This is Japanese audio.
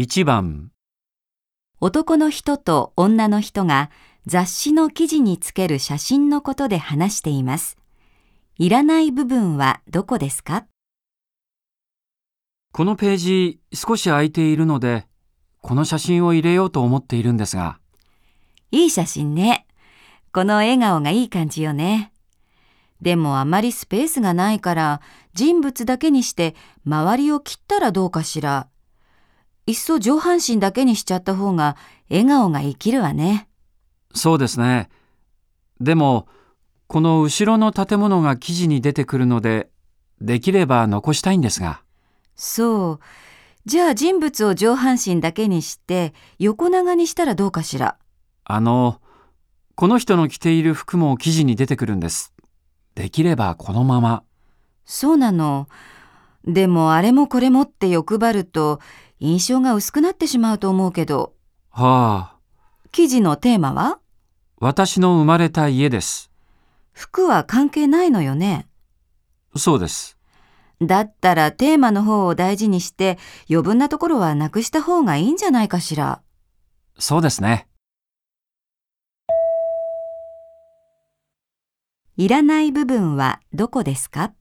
1番、男の人と女の人が雑誌の記事につける写真のことで話しています。いらない部分はどこですか？このページ少し空いているので、この写真を入れようと思っているんですが、いい写真ね。この笑顔がいい感じよね。でもあまりスペースがないから人物だけにして周りを切ったらどうかしら。いっそ上半身だけにしちゃった方が笑顔が生きるわね。そうですね。でも、この後ろの建物が記事に出てくるので、できれば残したいんですが、そう。じゃあ人物を上半身だけにして横長にしたらどうかしら。あの、この人の着ている服も記事に出てくるんです。できればこのまま。そうなの。でもあれもこれもって欲張ると印象が薄くなってしまうと思うけど、はあ、記事のテーマは？私の生まれた家です。服は関係ないのよね。そうです。だったらテーマの方を大事にして余分なところはなくした方がいいんじゃないかしら。そうですね。いらない部分はどこですか？